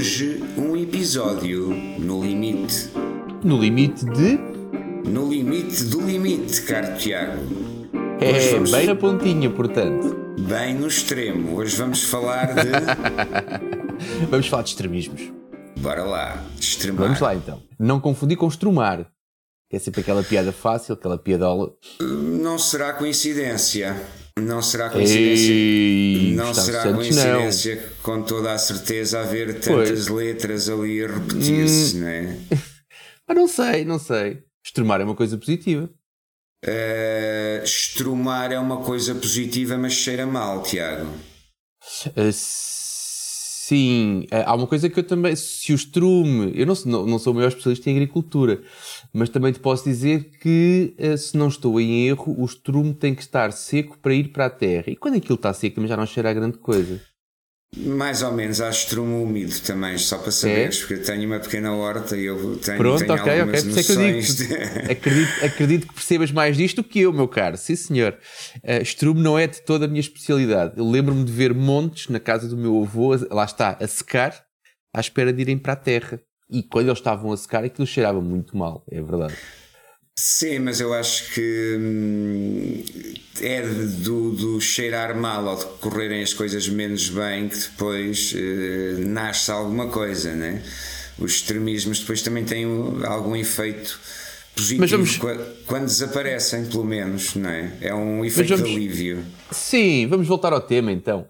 Hoje, um episódio no limite. No limite de. No limite do limite, caro Tiago. É, Hoje vamos- bem na pontinha, portanto. Bem no extremo. Hoje vamos falar de. Vamos falar de extremismos. Bora lá, extremar. Vamos lá então. Não confundir com estrumar. Que é sempre aquela piada fácil, aquela piadola. Não será coincidência. Não será coincidência. Ei, não será Santos, coincidência, com toda a certeza, haver tantas letras ali a repetir-se, Hum. não é? não. Ah, não sei, não sei. Estrumar é uma coisa positiva. Eh, estrumar é uma coisa positiva, mas cheira mal, Tiago. Ah, sim, ah, há uma coisa que eu também. Se o estrume. Eu não, sou- não, sou o maior especialista em agricultura, mas também te posso dizer que, ah, se não estou em erro, o estrume tem que estar seco para ir para a terra. E quando aquilo está seco, também já não cheira a grande coisa. Mais ou menos, há estrume úmido também, só para saberes, porque eu tenho uma pequena horta e eu tenho, Pronto, tenho ok, ok. algumas Por isso é noções de- Acredito, acredito que percebas mais disto do que eu, meu caro. Sim, senhor. Uh, estrume não é de toda a minha especialidade. Eu lembro-me de ver montes na casa do meu avô, lá está, a secar, à espera de irem para a terra. E quando eles estavam a secar, aquilo cheirava muito mal, é verdade. Sim, mas eu acho que hum, é do, do cheirar mal ou de correrem as coisas menos bem que depois eh, nasce alguma coisa, né? Os extremismos depois também têm um- algum efeito positivo Mas vamos- qua- quando desaparecem, pelo menos, não é? É um efeito vamos- de alívio. Sim, vamos voltar ao tema então.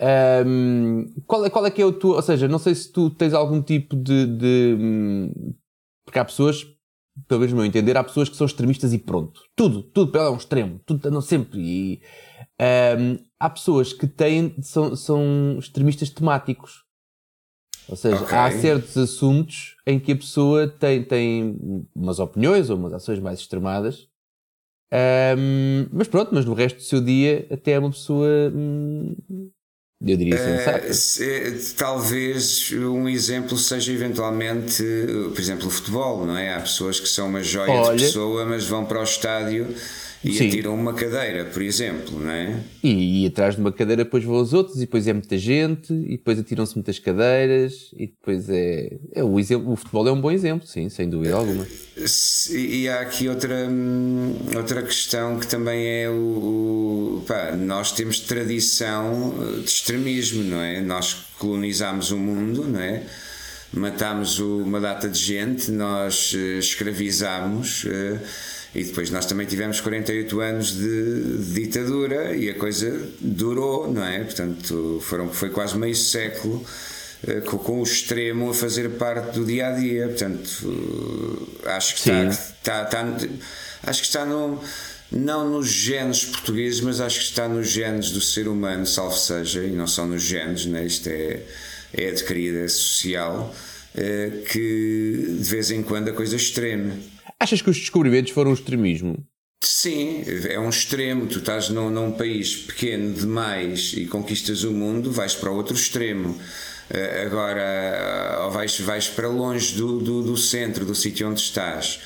Ahm, qual, é, qual é que é o teu. Ou seja, não sei se tu tens algum tipo de. de, hum, porque há pessoas, pelo menos no meu entender, há pessoas que são extremistas e pronto. Tudo, tudo para ela é um extremo. Tudo andam sempre. E, ahm, há pessoas que têm, são, são extremistas temáticos. Ou seja, Ok. há certos assuntos em que a pessoa tem, tem umas opiniões ou umas ações mais extremadas. Ahm, mas pronto, mas no resto do seu dia até é uma pessoa, hum, eu diria. Eh, se- talvez um exemplo seja eventualmente, por exemplo, o futebol, não é? Há pessoas que são uma joia Olha. de pessoa, mas vão para o estádio e Sim. atiram uma cadeira, por exemplo, não é? E, e atrás de uma cadeira depois vão os outros, e depois é muita gente, e depois atiram-se muitas cadeiras, e depois é. é o, exemplo, o futebol é um bom exemplo, sim, sem dúvida alguma. E há aqui outra, hum, outra questão que também é o. o- pá, nós temos tradição eh, de extremismo, não é? Nós colonizámos o mundo, não é? Matámos uma data de gente, nós eh, escravizámos. E depois nós também tivemos 48 anos de, de ditadura e a coisa durou, não é? Portanto, foram, foi quase meio século eh, com, com o extremo a fazer parte do dia a dia. Portanto, acho que Sim. está, está, está- acho que está no, não nos genes portugueses, mas acho que está nos genes do ser humano, salvo seja, e não só nos genes, né? isto é, é adquirido, é social, eh, que de vez em quando a coisa extreme. Achas que os descobrimentos foram o extremismo? Sim, é um extremo. Tu estás num, num país pequeno demais e conquistas o mundo, vais para outro extremo. Eh, Agora, ou vais, vais para longe do, do, do centro, do sítio onde estás.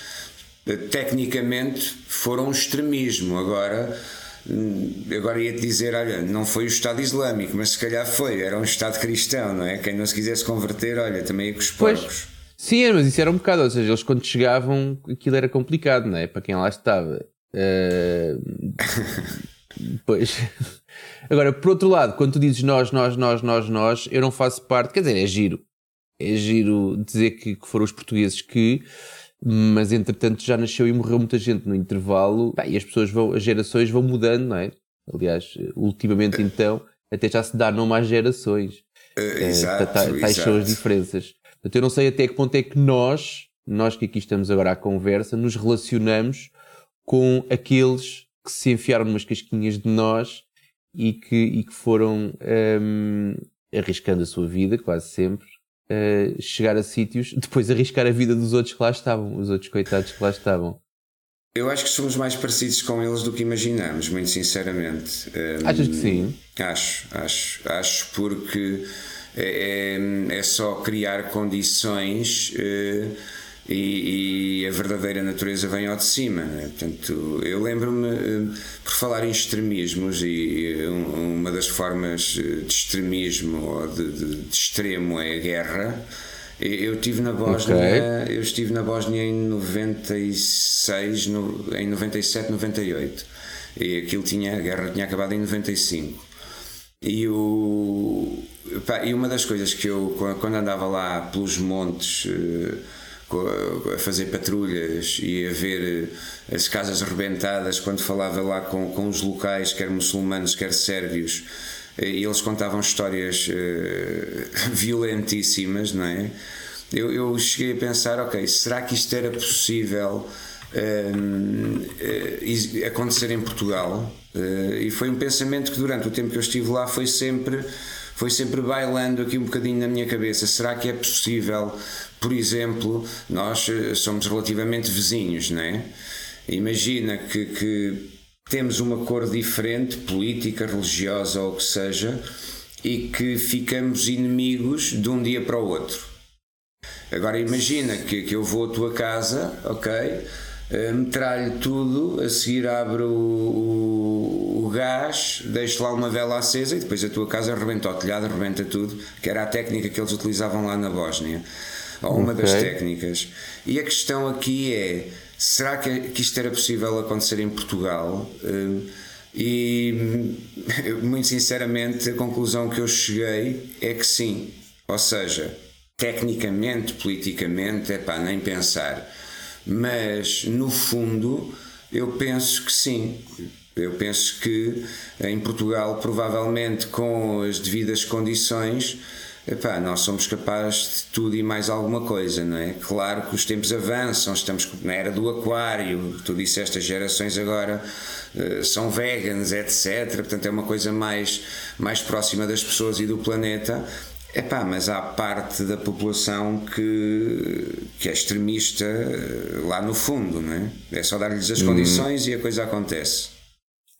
Eh, Tecnicamente foram um extremismo. Agora, hum, agora ia-te dizer: olha, não foi o Estado Islâmico, mas se calhar foi, era um Estado cristão, não é? Quem não se quisesse converter, olha, também ia com os Pois. Sim, mas isso era um bocado, ou seja, eles quando chegavam, aquilo era complicado, não é? Para quem lá estava. Eh, Pois. Agora, por outro lado, quando tu dizes nós, nós, nós, nós, nós, eu não faço parte, quer dizer, é giro. É giro dizer que, que foram os portugueses que, mas entretanto já nasceu e morreu muita gente no intervalo, Pá, e as pessoas vão, as gerações vão mudando, não é? Aliás, ultimamente então, até já se dá nome às gerações. Eh, Eh, exato, ta- ta- tais são as exato. diferenças. Portanto, eu não sei até que ponto é que nós, nós que aqui estamos agora à conversa, nos relacionamos com aqueles que se enfiaram numas casquinhas de nós e que, e que foram hum, arriscando a sua vida, quase sempre, eh, chegar a sítios, depois arriscar a vida dos outros que lá estavam, os outros coitados que lá estavam. Eu acho que somos mais parecidos com eles do que imaginamos, muito sinceramente. Hum, Achas que sim? Acho, acho, acho porque é, é- é só criar condições eh, e, e, a verdadeira natureza vem ao de cima. Né? Portanto, eu lembro-me, eh, por falar em extremismos, e uma das formas eh, de extremismo ou de, de, de extremo é a guerra. Eu estive na Bósnia, okay. eu estive na Bósnia em 96, no, em 97, 98. E aquilo tinha, a guerra tinha acabado em 95. E, o, e uma das coisas que eu, quando andava lá pelos montes, eh, a fazer patrulhas e a ver eh, as casas rebentadas quando falava lá com, com os locais, quer muçulmanos, quer sérvios, eh, e eles contavam histórias violentíssimas, não é? Eu, eu cheguei a pensar, ok, será que isto era possível uh, acontecer em Portugal? Uh, e foi um pensamento que durante o tempo que eu estive lá foi sempre foi sempre bailando aqui um bocadinho na minha cabeça. Será que é possível por exemplo, nós eh, somos relativamente vizinhos, não é? Imagina que, que temos uma cor diferente, política, religiosa ou o que seja, e que ficamos inimigos de um dia para o outro. Agora imagina que, que eu vou à tua casa, ok? Eh, metralho tudo, a seguir abro o, o, o, gás, deixo lá uma vela acesa e depois a tua casa arrebenta o telhado, arrebenta tudo, que era a técnica que eles utilizavam lá na Bósnia ou uma okay. das técnicas. E a questão aqui é: será que, que isto era possível acontecer em Portugal? Hum, e muito sinceramente, a conclusão que eu cheguei é que sim. Ou seja, tecnicamente, politicamente, é pá, nem pensar. Mas no fundo, eu penso que sim. Eu penso que em Portugal, provavelmente com as devidas condições, Epá, nós somos capazes de tudo e mais alguma coisa, não é? Claro que os tempos avançam, estamos na era do aquário, tu disseste, as gerações agora uh, são veganas, etc. Portanto, é uma coisa mais, mais próxima das pessoas e do planeta. Epá, mas há parte da população que, que é extremista eh, lá no fundo, não é? É só dar-lhes as hum. condições e a coisa acontece.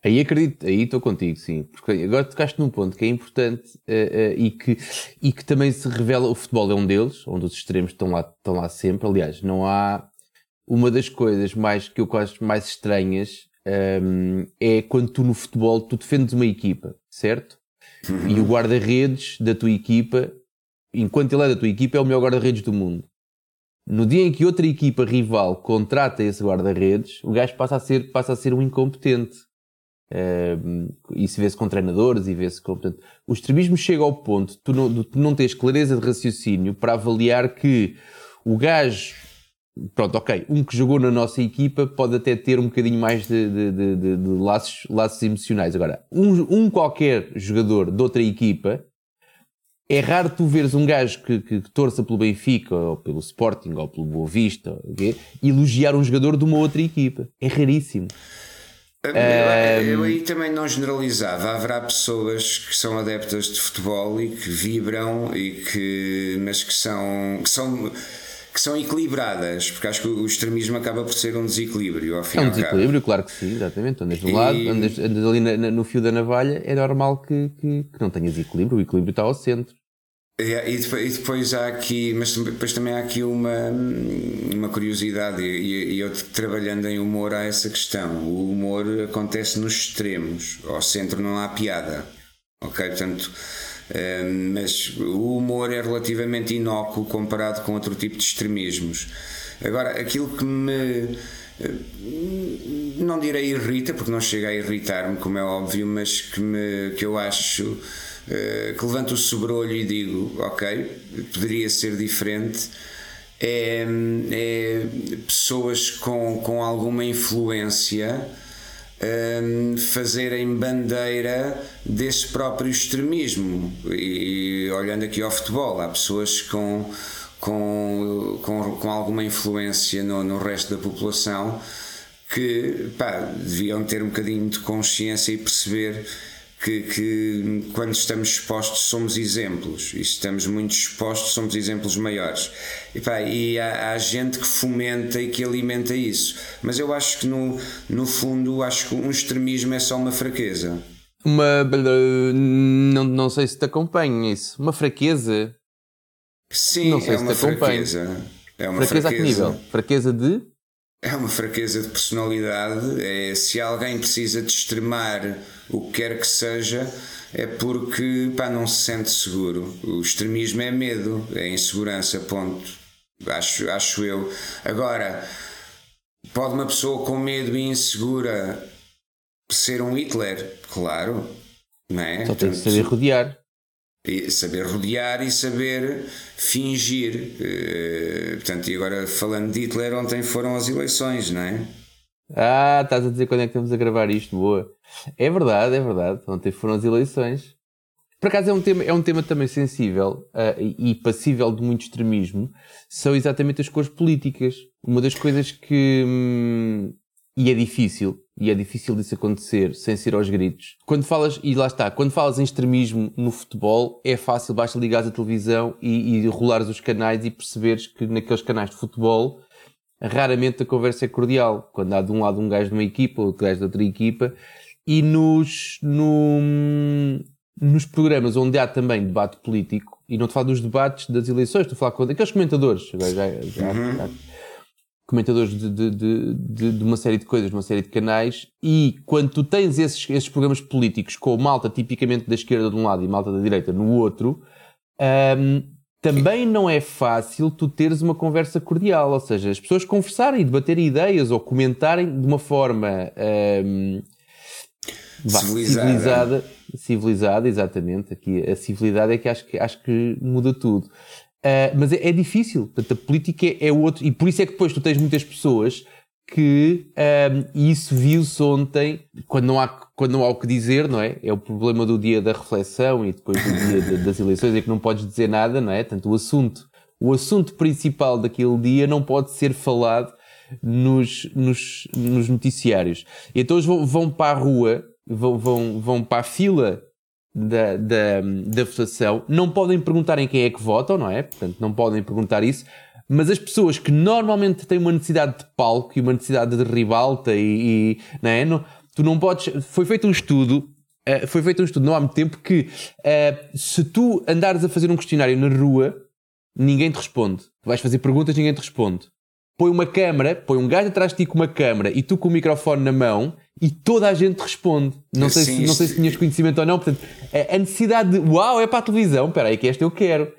Aí acredito, aí estou contigo, sim. Porque agora tocaste num ponto que é importante uh, uh, e, que, e que também se revela. O futebol é um deles, onde os extremos estão lá, estão lá sempre. Aliás, não há. Uma das coisas mais que eu acho mais estranhas um, ehm, é quando tu no futebol tu defendes uma equipa, certo? Uhum. E o guarda-redes da tua equipa, enquanto ele é da tua equipa, é o melhor guarda-redes do mundo. No dia em que outra equipa rival contrata esse guarda-redes, o gajo passa a ser, passa a ser um incompetente Uh, isso vê-se com treinadores e vê-se com. Portanto, o extremismo chega ao ponto de tu, não, de tu não tens clareza de raciocínio para avaliar que o gajo. Pronto, ok, um que jogou na nossa equipa pode até ter um bocadinho mais de, de, de, de laços, laços emocionais. Agora, um, um, qualquer jogador de outra equipa, é raro tu veres um gajo que, que, que torça pelo Benfica, ou pelo Sporting, ou pelo Boa Vista, okay, elogiar um jogador de uma outra equipa. É raríssimo. Eu, eu, aí também não generalizava. Haverá pessoas que são adeptas de futebol e que vibram e que mas que são que são que são equilibradas, porque acho que o extremismo acaba por ser um desequilíbrio. Ao fim é um desequilíbrio, claro que sim, exatamente. Andas de um e... lado, andas, andas ali na, no fio da navalha, é normal que, que, que não tenhas equilíbrio, o equilíbrio está ao centro. É, e, depois, e, depois, há aqui, mas depois também há aqui uma, uma curiosidade, e, e eu trabalhando em humor há essa questão. O humor acontece nos extremos, ao centro não há piada, ok? Portanto, eh, mas o humor é relativamente inócuo comparado com outro tipo de extremismos. Agora, aquilo que me. Eh, não direi irrita, porque não chega a irritar-me, como é óbvio, mas que, me, que eu acho eh, que levanto o sobrolho e digo, ok, poderia ser diferente, é, é pessoas com, com alguma influência um, ehm, fazerem bandeira desse próprio extremismo. E olhando aqui ao futebol, há pessoas com, com, com, com alguma influência no, no resto da população que pá, deviam ter um bocadinho de consciência e perceber que, que, quando estamos expostos somos exemplos. E se estamos muito expostos somos exemplos maiores. E, pá, e há, há, gente que fomenta e que alimenta isso. Mas eu acho que no, no fundo acho que um extremismo é só uma fraqueza. Uma não, não sei se te acompanha isso. Uma fraqueza? Sim é uma fraqueza. É uma fraqueza, fraqueza a que nível? Fraqueza de? É uma fraqueza de personalidade. É, se alguém precisa de extremar o que quer que seja, é porque pá, não se sente seguro. O extremismo é medo, é insegurança, ponto. Acho, acho eu. Agora, pode uma pessoa com medo e insegura ser um Hitler? Claro. Não é? Só tem que saber rodear. Saber rodear e saber fingir. Uh, portanto, e agora falando de Hitler, ontem foram as eleições, não é? Ah, estás a dizer quando é que estamos a gravar isto? Boa. É verdade, é verdade. Ontem foram as eleições. Por acaso é um tema, é um tema também sensível uh, e, passível de muito extremismo. São exatamente as cores políticas. Uma das coisas que. Hum, e é difícil, e é difícil disso acontecer sem ser aos gritos. Quando falas, e lá está, quando falas em extremismo no futebol, é fácil, basta ligares a televisão e, e rolares os canais e perceberes que naqueles canais de futebol raramente a conversa é cordial. Quando há de um lado um gajo de uma equipa, outro gajo de outra equipa, e nos, no, nos programas onde há também debate político, e não te falo dos debates das eleições, estou a falar com aqueles comentadores, já, já, uhum. já, comentadores de, de, de, de, uma série de coisas, de uma série de canais, e quando tu tens esses, esses programas políticos com malta tipicamente da esquerda de um lado e malta da direita no outro, um, também não é fácil tu teres uma conversa cordial, ou seja, as pessoas conversarem, debaterem ideias ou comentarem de uma forma um, civilizada. civilizada. civilizada, exatamente. Aqui a civilidade é que acho que, acho que muda tudo. Uh, mas é, é, difícil, portanto, a política é, outro, e por isso é que depois tu tens muitas pessoas que, um, e isso viu-se ontem, quando não, há, quando não há o que dizer, não é? É o problema do dia da reflexão e depois do dia de, das eleições, é que não podes dizer nada, não é? Portanto, o assunto, o assunto principal daquele dia não pode ser falado nos, nos, nos noticiários. E então eles vão, vão para a rua, vão, vão, vão para a fila da, da, da votação, não podem perguntar em quem é que votam, não é? Portanto, não podem perguntar isso, mas as pessoas que normalmente têm uma necessidade de palco e uma necessidade de ribalta e, e não é? Não, tu não podes. Foi feito um estudo. Uh, foi feito um estudo não há muito tempo que uh, se tu andares a fazer um questionário na rua, ninguém te responde. Tu vais fazer perguntas, ninguém te responde. Põe uma câmara, põe um gajo atrás de ti com uma câmara e tu com o microfone na mão e toda a gente responde. Não, sei, sim, se, não sei se tinhas conhecimento ou não. Portanto, a necessidade de uau, é para a televisão, espera aí que esta eu quero.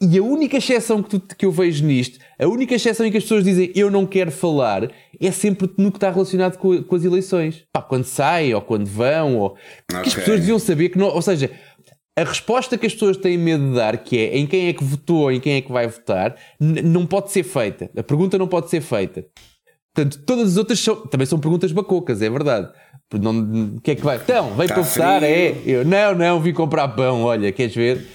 E a única exceção que, tu, que eu vejo nisto, a única exceção em que as pessoas dizem eu não quero falar, é sempre no que está relacionado com, com as eleições. Pá, quando saem ou quando vão, ou. Okay. as pessoas deviam saber que não. Ou seja, a resposta que as pessoas têm medo de dar, que é em quem é que votou, em quem é que vai votar, não pode ser feita. A pergunta não pode ser feita. Portanto, todas as outras são, também são perguntas bacocas, é verdade. O que é que vai? Então, veio tá votar? É. Eu, não, não, vim comprar pão, olha, queres ver?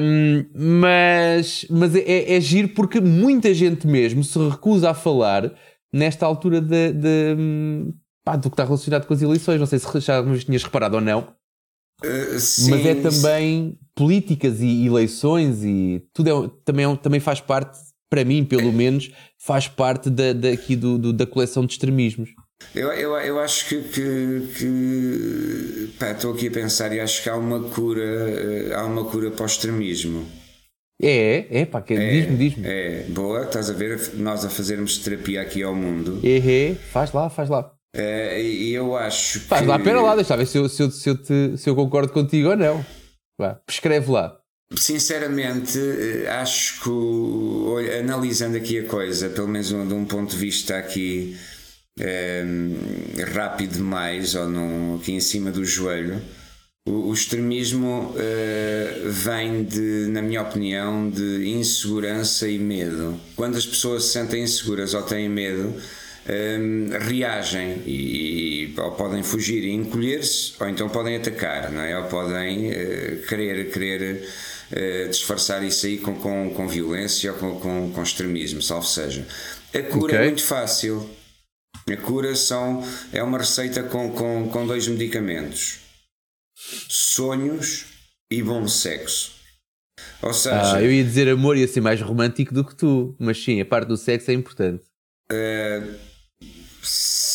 Um, mas mas é, é, é giro porque muita gente mesmo se recusa a falar nesta altura de, de pá, do que está relacionado com as eleições. Não sei se já tinhas reparado ou não. Uh, sim, mas é também políticas e eleições e tudo é, também, é, também faz parte para mim, pelo menos, faz parte da, da, aqui do, do, da coleção de extremismos. Eu, eu, eu acho que, que, que pá, estou aqui a pensar e acho que há uma cura, eh, há uma cura para o extremismo. É, é, pá, que, é, diz-me, diz-me. É, boa, estás a ver nós a fazermos terapia aqui ao mundo. É, faz lá, faz lá. É, e eu acho Faz que... lá, pera lá, deixa ver se eu, se, eu, se, eu te, se eu concordo contigo ou não. Vá, prescreve lá. Sinceramente, eh, acho que analisando aqui a coisa, pelo menos de um ponto de vista aqui é, rápido demais, ou num, aqui em cima do joelho, o, o extremismo é, vem de, na minha opinião, de insegurança e medo. Quando as pessoas se sentem inseguras ou têm medo, um, reagem e, ou podem fugir e encolher-se, ou então podem atacar, não é? ou podem uh, querer, querer uh, disfarçar isso aí com, com, com violência ou com, com, com extremismo, salvo seja. A cura é okay. é muito fácil. A cura são, é uma receita com, com, com dois medicamentos: sonhos e bom sexo. Ou seja, ah, eu ia dizer amor ia ser mais romântico do que tu, mas sim, a parte do sexo é importante. Uh,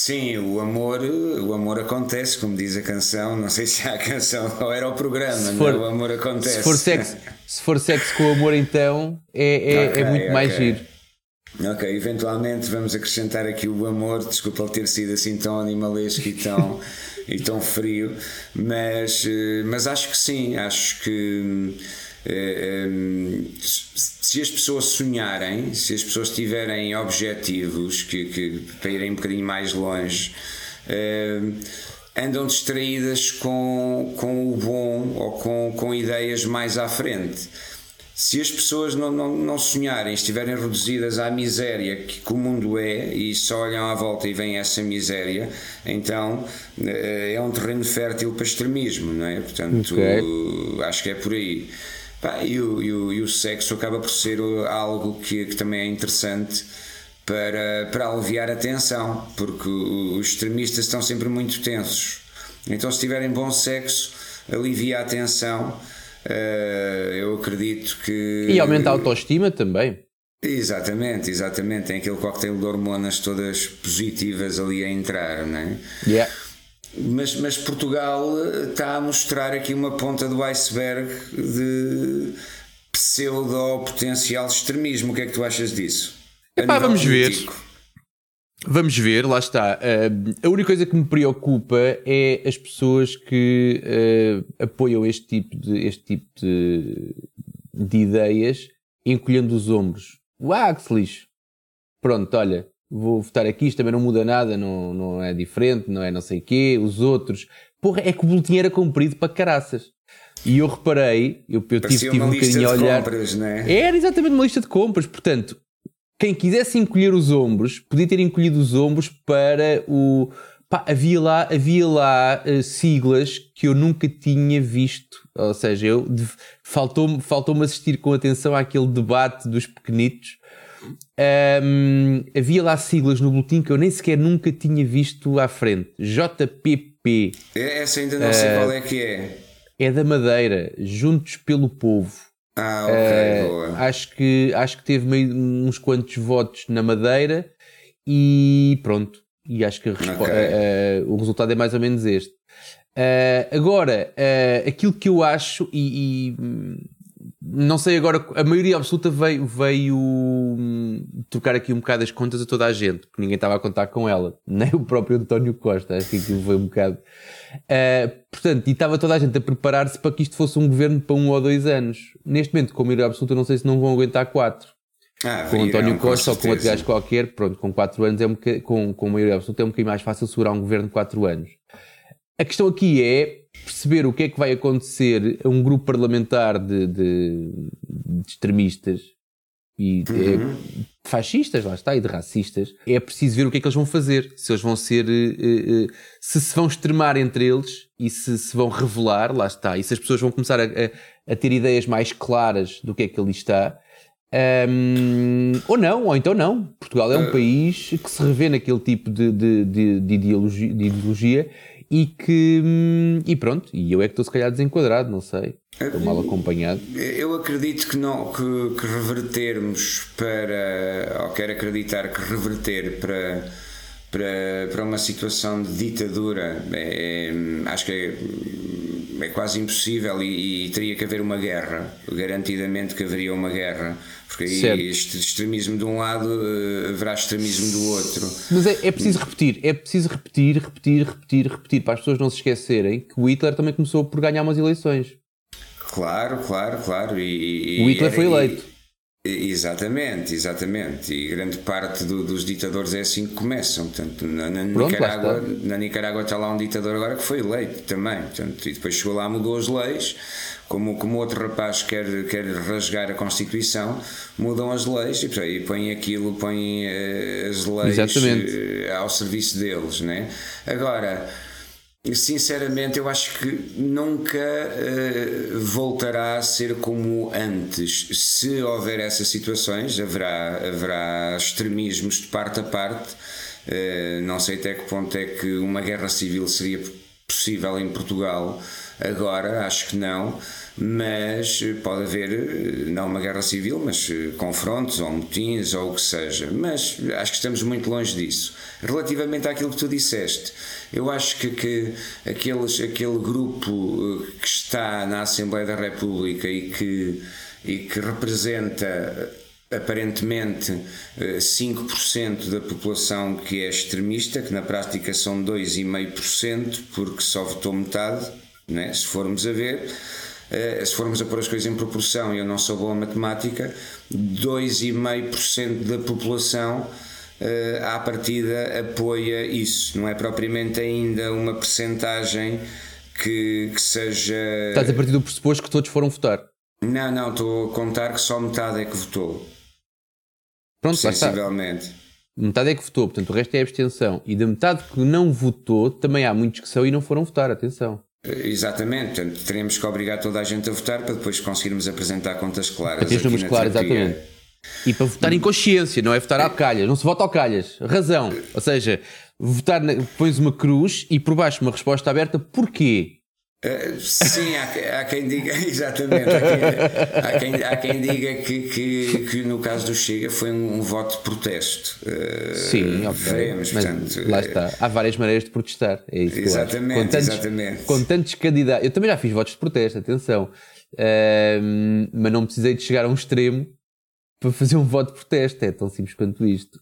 Sim, o amor, o amor acontece, como diz a canção. Não sei se há a canção ou era o programa, se for, não, o amor acontece. Se for sexo, se for sexo com amor, então é, é, é okay, é muito okay. mais giro. Ok, eventualmente vamos acrescentar aqui o amor, desculpa ter sido assim tão animalesco e tão, e tão frio, mas, eh, mas acho que sim, acho que eh, se as pessoas sonharem, se as pessoas tiverem objetivos que, que para irem um bocadinho mais longe, andam distraídas com, com o bom ou com, com ideias mais à frente se as pessoas não, não, não sonharem, estiverem reduzidas à miséria que, que, o mundo é e só olham à volta e veem essa miséria, então eh, é um terreno fértil para extremismo, não é? Portanto, okay. acho que é por aí. E, o, e, o, e o sexo acaba por ser algo que, que também é interessante para, para aliviar a tensão, porque os extremistas estão sempre muito tensos. Então, se tiverem bom sexo, alivia a tensão Uh, eu acredito que. E aumenta a autoestima também. Exatamente, exatamente. Tem aquele coquetel de hormonas todas positivas ali a entrar, não é? Yeah. Mas, mas Portugal está a mostrar aqui uma ponta do iceberg de pseudo potencial extremismo. O que é que tu achas disso? Epá, vamos político. ver. Vamos ver, lá está. Uh, a única coisa que me preocupa é as pessoas que uh, apoiam este tipo de, este tipo de, de ideias encolhendo os ombros. Uau, que feliz! Pronto, olha, vou votar aqui, isto também não muda nada, não, não é diferente, não é não sei o quê. Os outros. Porra, é que o boletim era comprido para caraças. E eu reparei, eu, eu tive, tive um bocadinho a olhar. Compras, é? Era exatamente uma lista de compras, portanto, quem quisesse encolher os ombros, podia ter encolhido os ombros para o. Pá, havia lá, havia lá uh, siglas que eu nunca tinha visto. Ou seja, eu faltou-me faltou assistir com atenção àquele debate dos pequenitos. Um, havia lá siglas no boletim que eu nem sequer nunca tinha visto à frente. JPP. É, essa ainda não sei uh, qual é que é. É da Madeira, Juntos pelo Povo. Ah, ok, uh, boa. Acho que, acho que teve meio, uns quantos votos na Madeira e pronto. E acho que okay. uh, uh, o resultado é mais ou menos este. agora, aquilo que eu acho, e, e, não sei agora, a maioria absoluta veio, veio hum, trocar aqui um bocado as contas a toda a gente, porque ninguém estava a contar com ela, nem o próprio António Costa. Acho que aquilo foi um bocado. Uh, portanto, e estava toda a gente a preparar-se para que isto fosse um governo para um ou dois anos. Neste momento, com maioria absoluta, não sei se não vão aguentar quatro. Ah, com António Costa ou com outro gajo qualquer, pronto, com quatro anos é um bocadinho, com, com maioria absoluta é um bocadinho mais fácil segurar um governo de quatro anos. A questão aqui é perceber o que é que vai acontecer a um grupo parlamentar de, de, de extremistas e uhum. é, fascistas, lá está, e de racistas, é preciso ver o que é que eles vão fazer. Se eles vão ser. Uh, uh, se se vão extremar entre eles e se se vão revelar, lá está. E se as pessoas vão começar a, a, a ter ideias mais claras do que é que ali está. Um, ou não, ou então não. Portugal é um uh. país que se revê naquele tipo de, de, de, de ideologia, de ideologia e que. Hum, e pronto, e eu é que estou se calhar desenquadrado, não sei. Estou mal acompanhado. Eu acredito que não que, que revertermos para. ou quero acreditar que reverter para. Para, para uma situação de ditadura é, é acho que é, é quase impossível e, e, teria que haver uma guerra garantidamente que haveria uma guerra porque aí este extremismo de um lado uh, haverá extremismo do outro. Mas é, é, preciso repetir, é preciso repetir, repetir, repetir, repetir, para as pessoas não se esquecerem que o Hitler também começou por ganhar umas eleições. Claro, claro, claro. E, o Hitler foi eleito. Exatamente, exatamente. E grande parte do, dos ditadores é assim que começam. Portanto, na, na Pronto, Nicarágua, na Nicarágua está lá um ditador agora que foi eleito também. Portanto, e depois chegou lá, mudou as leis como, como outro rapaz quer, quer rasgar a Constituição, mudam as leis e, e põem aquilo, põem uh, as leis uh, ao serviço deles. Né? Agora, sinceramente, eu acho que nunca uh, voltará a ser como antes. Se houver essas situações, haverá, haverá extremismos de parte a parte. não sei até que ponto é que uma guerra civil seria possível em Portugal Agora, acho que não, mas pode haver, não uma guerra civil, mas confrontos ou motins ou o que seja. Mas acho que estamos muito longe disso. Relativamente àquilo que tu disseste, eu acho que, que aqueles, aquele grupo eh, que está na Assembleia da República e que, e que representa aparentemente 5% da população que é extremista, que na prática são 2,5%, porque só votou metade, né? se formos a ver. Se formos a pôr as coisas em proporção, eu não sou boa matemática, 2,5% da população à partida apoia isso, não é propriamente ainda uma percentagem que, que seja. Estás a partir do pressuposto que todos foram votar? Não, não, estou a contar que só metade é que votou. Pronto, Sensivelmente. Metade é que votou, portanto o resto é abstenção. E da metade que não votou, também há muitos que são e não foram votar, atenção. Exatamente, portanto teremos que obrigar toda a gente a votar para depois conseguirmos apresentar contas claras. Para ter números claros, exatamente. E para votar em consciência, não é votar ao calhas. Não se vota ao calhas. Razão. Ou seja, votar, na, pões uma cruz e por baixo uma resposta aberta, porquê? Uh, sim, há, há, quem diga, exatamente, há quem, há quem, há quem diga que, que, que, no caso do Chega foi um, um voto de protesto. Uh, sim, ok. Veremos, mas portanto, lá está. Há várias maneiras de protestar. É isso exatamente, com tantos, exatamente. Com tantos candidatos. Eu também já fiz votos de protesto, atenção. Uh, mas não precisei de chegar a um extremo para fazer um voto de protesto. É tão simples quanto isto.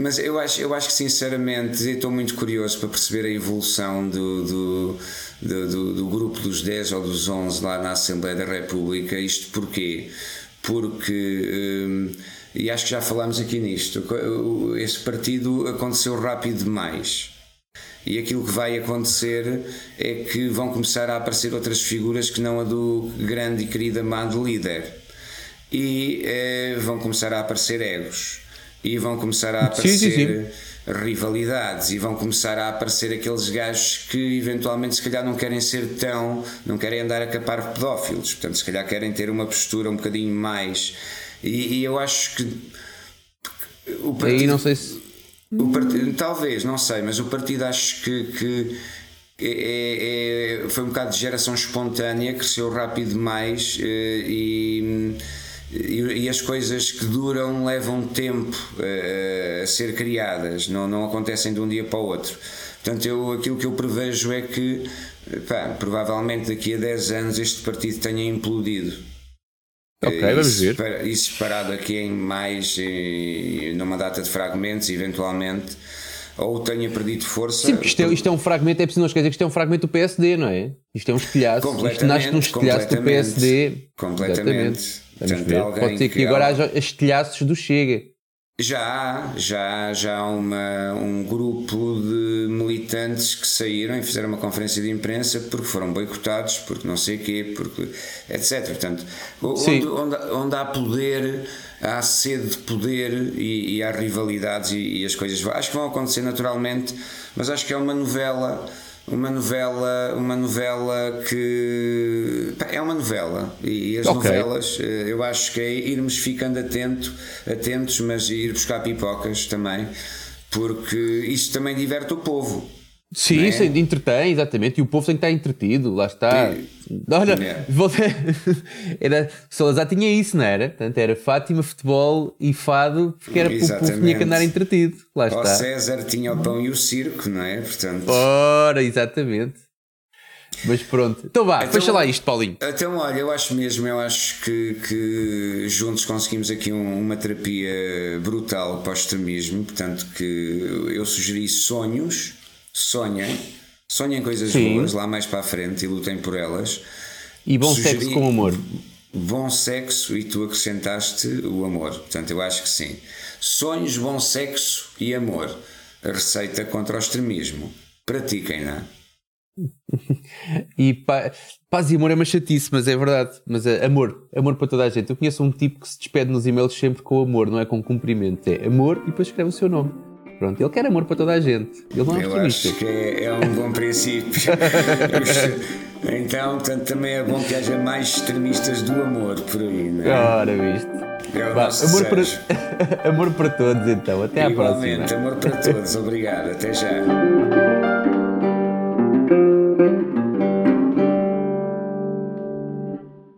Mas eu acho, eu acho que sinceramente estou muito curioso para perceber a evolução do, do, do, do, do grupo dos 10 ou dos 11 lá na Assembleia da República. Isto porquê? Porque, e acho que já falámos aqui nisto, este partido aconteceu rápido demais. E aquilo que vai acontecer é que vão começar a aparecer outras figuras que não a do grande e querido amado líder. E eh, vão começar a aparecer egos. E vão começar a aparecer sim, sim, sim. rivalidades. E vão começar a aparecer aqueles gajos que eventualmente se calhar não querem ser tão, não querem andar a capar pedófilos, portanto se calhar querem ter uma postura um bocadinho mais. E, e eu acho que o partido, Aí não sei se partido, talvez, não sei, mas o partido acho que, que é, é, é foi um bocado de geração espontânea, cresceu rápido demais eh, e e, as coisas que duram levam tempo a, a ser criadas, não, não acontecem de um dia para o outro. Portanto, eu, aquilo que eu prevejo é que pá, provavelmente daqui a 10 anos este partido tenha implodido. Ok, vamos ver. E separado aqui em mais, numa data de fragmentos, eventualmente, ou tenha perdido força. Sim, isto é, isto é um fragmento, é preciso não esquecer que isto é um fragmento do PSD, não é? Isto é um estilhaço, isto nasce num estilhaço do PSD. Completamente. Exatamente. Ver. Pode ser que, que agora haja estilhaços do Chega. Já, já, já há uma, um grupo de militantes que saíram e fizeram uma conferência de imprensa porque foram boicotados, porque não sei o quê, porque, etc. Portanto, onde, onde, onde, há poder, há sede de poder e, e há rivalidades e, e as coisas acho que vão acontecer naturalmente, mas acho que é uma novela uma novela, uma novela que é uma novela e, as okay. novelas eh, eu acho que é irmos ficando atento, atentos, mas ir buscar pipocas também, porque isso também diverte o povo. Sim, é? isso entretém, exatamente, e o povo tem que estar entretido, lá está. E, Olha, é. era, Salazar tinha isso, não era? Portanto, era Fátima, futebol e fado, porque era o povo tinha que andar entretido. Lá está. O César tinha o pão e o circo, não é? Portanto... Ora, exatamente. Mas pronto. Então vá, então, fecha lá isto, Paulinho. Então, olha, eu acho mesmo, eu acho que, que juntos conseguimos aqui um, uma terapia brutal para o extremismo. Portanto, que eu sugeri sonhos sonhem, sonhem coisas Sim. boas lá mais para a frente e lutem por elas. E bom Sugeri sexo com amor. Bom sexo e tu acrescentaste o amor. Portanto, eu acho que sim. Sonhos, bom sexo e amor. A receita contra o extremismo. Pratiquem-na. e paz e amor é uma chatice, mas é verdade. Mas é amor, amor para toda a gente. Eu conheço um tipo que se despede nos e-mails sempre com amor, não é com cumprimento. É amor e depois escreve o seu nome. Pronto, ele quer amor para toda a gente. Ele não é Eu acho que é, é um bom princípio. então, portanto, também é bom que haja mais extremistas do amor por aí, não é? Ora, visto. É amor, para, amor para todos, então. Até à Igualmente, próxima. amor para todos. Obrigado. Até já.